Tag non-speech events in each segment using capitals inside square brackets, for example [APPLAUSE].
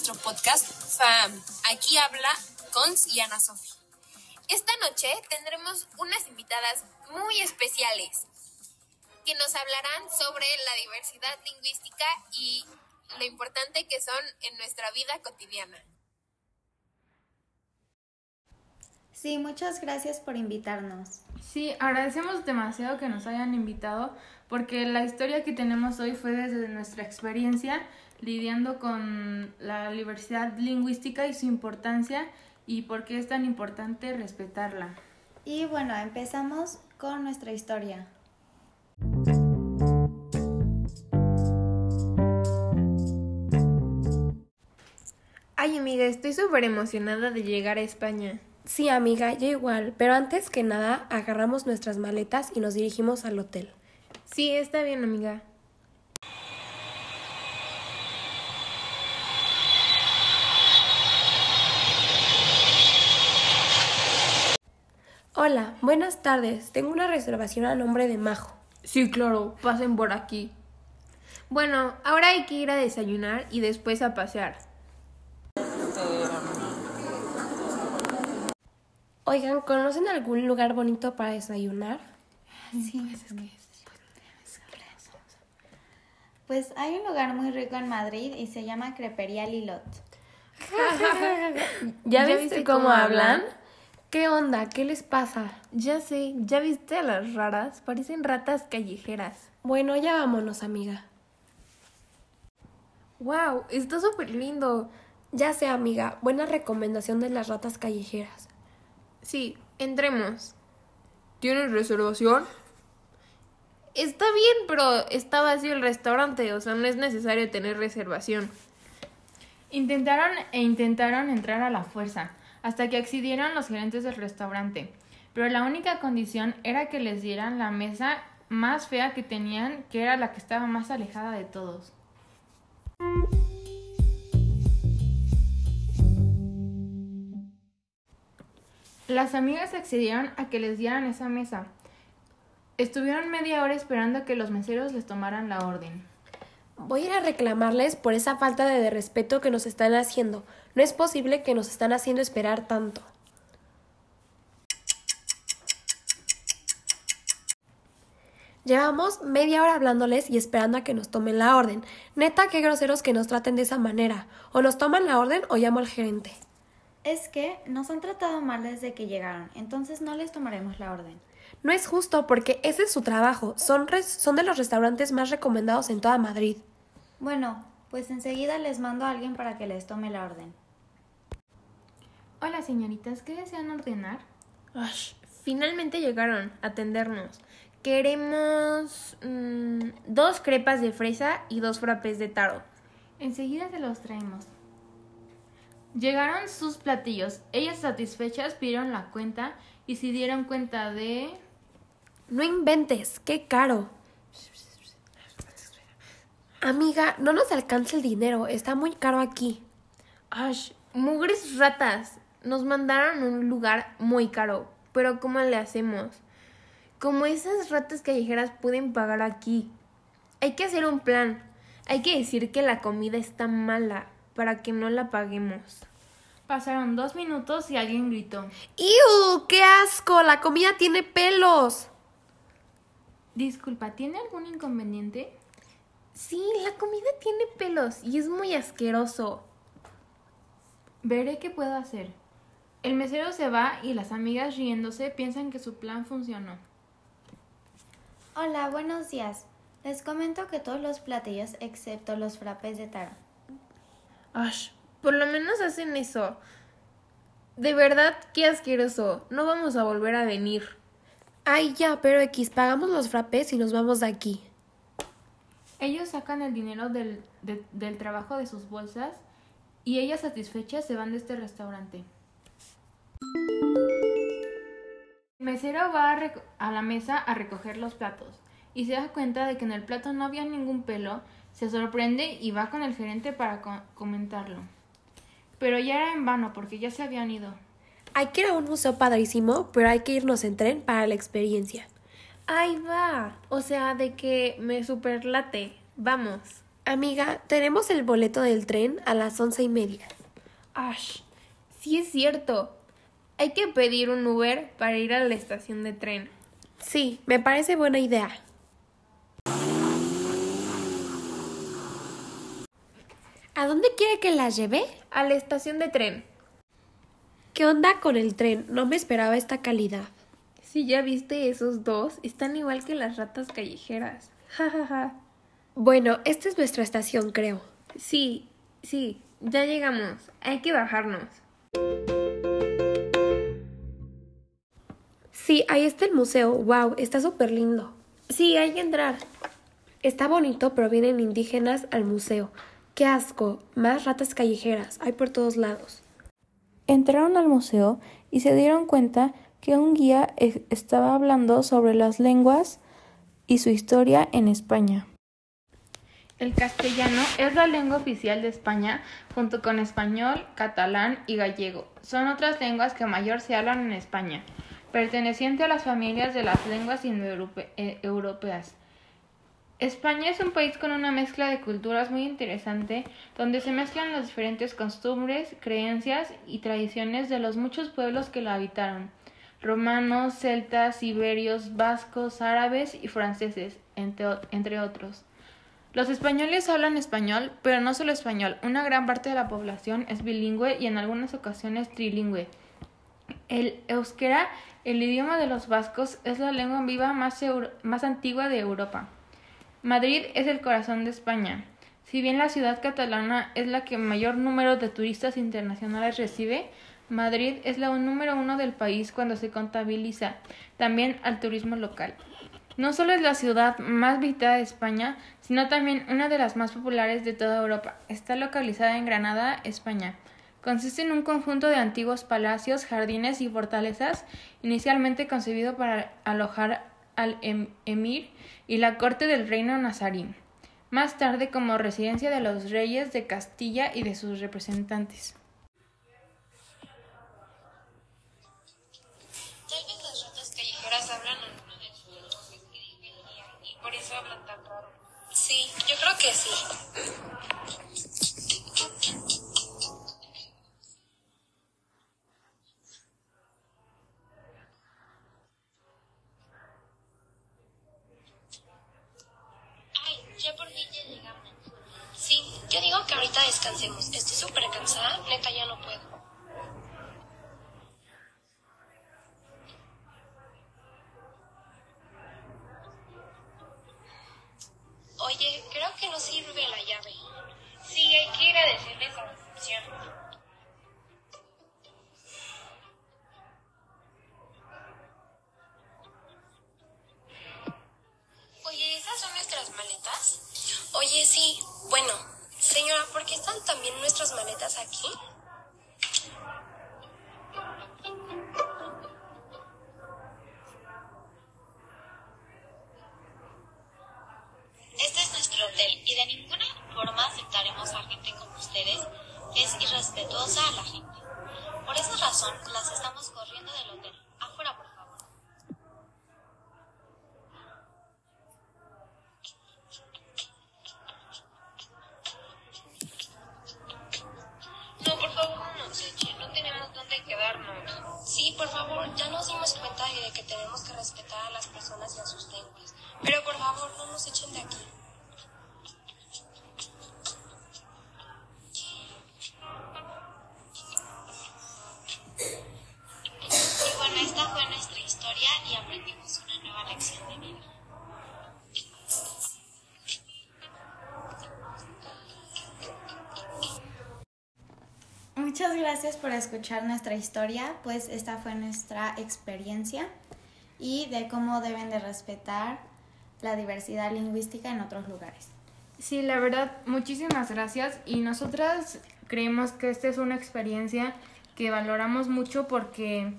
nuestro podcast FAM. Aquí habla Cons y Ana Sofi. Esta noche tendremos unas invitadas muy especiales que nos hablarán sobre la diversidad lingüística y lo importante que son en nuestra vida cotidiana. Sí, muchas gracias por invitarnos. Sí, agradecemos demasiado que nos hayan invitado porque la historia que tenemos hoy fue desde nuestra experiencia lidiando con la diversidad lingüística y su importancia y por qué es tan importante respetarla. Y bueno, empezamos con nuestra historia. Ay amiga, estoy súper emocionada de llegar a España. Sí, amiga, yo igual, pero antes que nada agarramos nuestras maletas y nos dirigimos al hotel. Sí, está bien, amiga. Hola, buenas tardes. Tengo una reservación a nombre de Majo. Sí, claro, pasen por aquí. Bueno, ahora hay que ir a desayunar y después a pasear. Oigan, ¿conocen algún lugar bonito para desayunar? Sí, Pues hay un lugar muy rico en Madrid y se llama Crepería Lilot. [LAUGHS] ¿Ya, viste cómo hablan? ¿Qué onda? ¿Qué les pasa? Ya sé, ¿ya viste a las raras? Parecen ratas callejeras. Bueno, ya vámonos, amiga. ¡Wow! Está súper lindo. Ya sé, amiga. Buena recomendación de las ratas callejeras. Sí, entremos. ¿Tienes reservación? Está bien, pero está vacío el restaurante, o sea, no es necesario tener reservación. Intentaron e intentaron entrar a la fuerza, hasta que accedieron los gerentes del restaurante. Pero la única condición era que les dieran la mesa más fea que tenían, que era la que estaba más alejada de todos. Las amigas accedieron a que les dieran esa mesa. Estuvieron media hora esperando a que los meseros les tomaran la orden. Voy a ir a reclamarles por esa falta de respeto que nos están haciendo. No es posible que nos están haciendo esperar tanto. Llevamos media hora hablándoles y esperando a que nos tomen la orden. Neta, qué groseros que nos traten de esa manera. O nos toman la orden o llamo al gerente. Es que nos han tratado mal desde que llegaron, entonces no les tomaremos la orden. No es justo porque ese es su trabajo. Son, son de los restaurantes más recomendados en toda Madrid. Bueno, pues enseguida les mando a alguien para que les tome la orden. Hola señoritas, ¿qué desean ordenar? Ash, finalmente llegaron a atendernos. Queremos mm, dos crepas de fresa y dos frappés de taro. Enseguida se los traemos. Llegaron sus platillos. Ellas satisfechas pidieron la cuenta y se dieron cuenta de... No inventes, qué caro. Amiga, no nos alcanza el dinero, está muy caro aquí. Ash, mugres ratas. Nos mandaron a un lugar muy caro, pero ¿cómo le hacemos? Como esas ratas callejeras pueden pagar aquí. Hay que hacer un plan. Hay que decir que la comida está mala para que no la paguemos. Pasaron dos minutos y alguien gritó. ¡Iu! ¡Qué asco! La comida tiene pelos. Disculpa, ¿tiene algún inconveniente? Sí, la comida tiene pelos y es muy asqueroso. Veré qué puedo hacer. El mesero se va y las amigas riéndose piensan que su plan funcionó. Hola, buenos días. Les comento que todos los platillos excepto los frappés de taro. Ash, por lo menos hacen eso. De verdad, qué asqueroso. No vamos a volver a venir. Ay, ya, pero X, pagamos los frappés y nos vamos de aquí. Ellos sacan el dinero del, del trabajo de sus bolsas y ellas satisfechas se van de este restaurante. El mesero va a, a, la mesa a recoger los platos y se da cuenta de que en el plato no había ningún pelo, se sorprende y va con el gerente para co comentarlo. Pero ya era en vano porque ya se habían ido. Hay que un museo padrísimo, pero hay que irnos en tren para la experiencia. Ahí va. O sea, de que me superlate. Vamos. Amiga, tenemos el boleto del tren a las once y media. Ash, sí es cierto. Hay que pedir un Uber para ir a la estación de tren. Sí, me parece buena idea. ¿A dónde quiere que la lleve? A la estación de tren. ¿Qué onda con el tren? No me esperaba esta calidad. Si ya viste esos dos, están igual que las ratas callejeras. [LAUGHS] Ja, ja, ja. Bueno, esta es nuestra estación, creo. Sí, sí, ya llegamos. Hay que bajarnos. Sí, ahí está el museo. Wow, está súper lindo. Sí, hay que entrar. Está bonito, pero vienen indígenas al museo. ¡Qué asco! Más ratas callejeras. Hay por todos lados. Entraron al museo y se dieron cuenta que un guía estaba hablando sobre las lenguas y su historia en España. El castellano es la lengua oficial de España junto con español, catalán y gallego. Son otras lenguas que mayor se hablan en España, perteneciente a las familias de las lenguas indoeuropeas. España es un país con una mezcla de culturas muy interesante, donde se mezclan las diferentes costumbres, creencias y tradiciones de los muchos pueblos que lo habitaron romanos, celtas, iberios, vascos, árabes y franceses, entre, otros. Los españoles hablan español, pero no solo español. Una gran parte de la población es bilingüe y en algunas ocasiones trilingüe. El euskera, el idioma de los vascos, es la lengua viva más antigua de Europa. Madrid es el corazón de España. Si bien la ciudad catalana es la que mayor número de turistas internacionales recibe, Madrid es la número uno del país cuando se contabiliza también al turismo local. No solo es la ciudad más visitada de España, sino también una de las más populares de toda Europa. Está localizada en Granada, España. Consiste en un conjunto de antiguos palacios, jardines y fortalezas, inicialmente concebido para alojar al em emir y la corte del reino nazarí, más tarde como residencia de los reyes de Castilla y de sus representantes. Tal vez las ratas callejeras hablan alguno de sus lenguajes que dijo el guía y por eso hablan tan raro. Sí, yo creo que sí. Ay, ya por fin ya llegamos. Sí, yo digo que ahorita descansemos. Estoy súper cansada, neta ya no puedo. Sí. Bueno, señora, ¿por qué están también nuestras maletas aquí? Este es nuestro hotel y de ninguna forma aceptaremos a gente como ustedes que es irrespetuosa a la gente. Por esa razón las estamos corriendo del hotel. Dónde quedarnos. Sí, por favor, ya nos dimos cuenta de que tenemos que respetar a las personas y a sus lenguas. Pero por favor, no nos echen de aquí. Y bueno, esta fue nuestra historia y aprendimos una nueva lección Muchas gracias por escuchar nuestra historia, pues esta fue nuestra experiencia y de cómo deben de respetar la diversidad lingüística en otros lugares. Sí, la verdad, muchísimas gracias y nosotras creemos que esta es una experiencia que valoramos mucho porque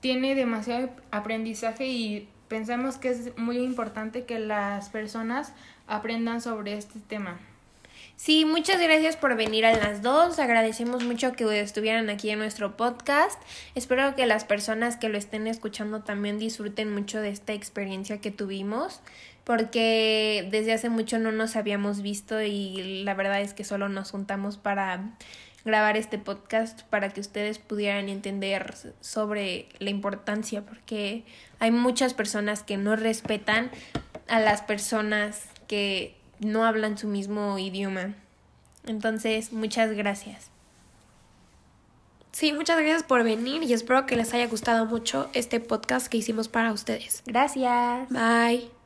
tiene demasiado aprendizaje y pensamos que es muy importante que las personas aprendan sobre este tema. Sí, muchas gracias por venir a las dos. Agradecemos mucho que estuvieran aquí en nuestro podcast. Espero que las personas que lo estén escuchando también disfruten mucho de esta experiencia que tuvimos, porque desde hace mucho no nos habíamos visto y la verdad es que solo nos juntamos para grabar este podcast para que ustedes pudieran entender sobre la importancia, porque hay muchas personas que no respetan a las personas que no hablan su mismo idioma. Entonces, muchas gracias. Sí, muchas gracias por venir y espero que les haya gustado mucho este podcast que hicimos para ustedes. Gracias. Bye.